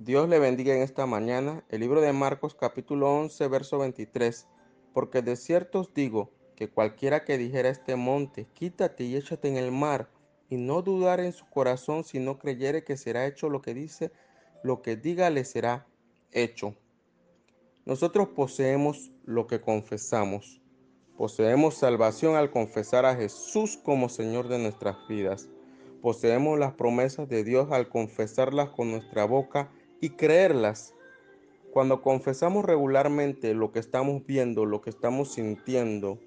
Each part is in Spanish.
Dios le bendiga en esta mañana. El libro de Marcos capítulo 11, verso 23. Porque de cierto os digo que cualquiera que dijera este monte, quítate y échate en el mar, y no dudar en su corazón, si no creyere que será hecho lo que dice, lo que diga le será hecho. Nosotros poseemos lo que confesamos. Poseemos salvación al confesar a Jesús como Señor de nuestras vidas. Poseemos las promesas de Dios al confesarlas con nuestra boca y creerlas. Cuando confesamos regularmente lo que estamos viendo, lo que estamos sintiendo,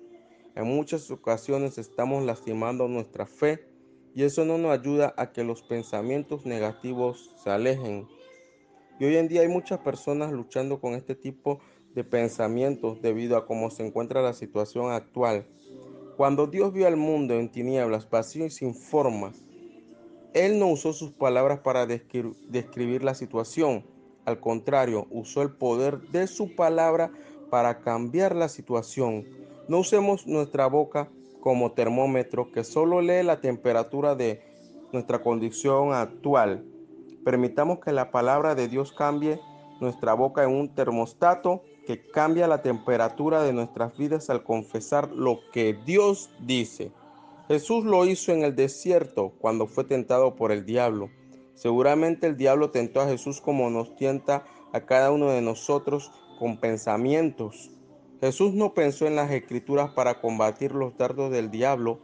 en muchas ocasiones estamos lastimando nuestra fe y eso no nos ayuda a que los pensamientos negativos se alejen. Y hoy en día hay muchas personas luchando con este tipo de pensamientos debido a cómo se encuentra la situación actual. Cuando Dios vio al mundo en tinieblas, vacío y sin forma, él no usó sus palabras para describir la situación. Al contrario, usó el poder de su palabra para cambiar la situación. No usemos nuestra boca como termómetro que solo lee la temperatura de nuestra condición actual. Permitamos que la palabra de Dios cambie nuestra boca en un termostato que cambia la temperatura de nuestras vidas al confesar lo que Dios dice. Jesús lo hizo en el desierto cuando fue tentado por el diablo. Seguramente el diablo tentó a Jesús como nos tienta a cada uno de nosotros con pensamientos. Jesús no pensó en las escrituras para combatir los dardos del diablo,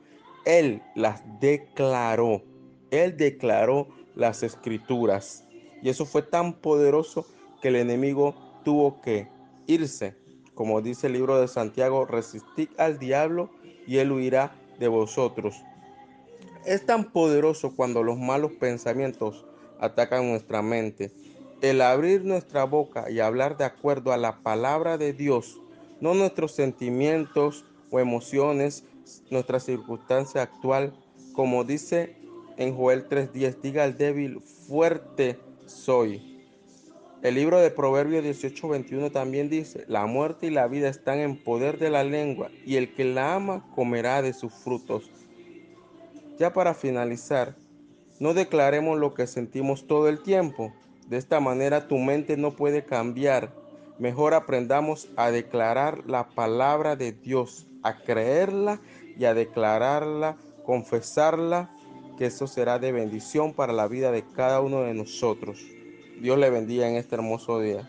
él las declaró. Él declaró las escrituras. Y eso fue tan poderoso que el enemigo tuvo que irse. Como dice el libro de Santiago, resistid al diablo y él huirá de vosotros. Es tan poderoso cuando los malos pensamientos atacan nuestra mente. El abrir nuestra boca y hablar de acuerdo a la palabra de Dios, no nuestros sentimientos o emociones, nuestra circunstancia actual, como dice en Joel 3:10, diga al débil, fuerte soy. El libro de Proverbios 18:21 también dice, la muerte y la vida están en poder de la lengua, y el que la ama comerá de sus frutos. Ya para finalizar, no declaremos lo que sentimos todo el tiempo. De esta manera tu mente no puede cambiar. Mejor aprendamos a declarar la palabra de Dios, a creerla y a declararla, confesarla, que eso será de bendición para la vida de cada uno de nosotros. Dios le bendiga en este hermoso día.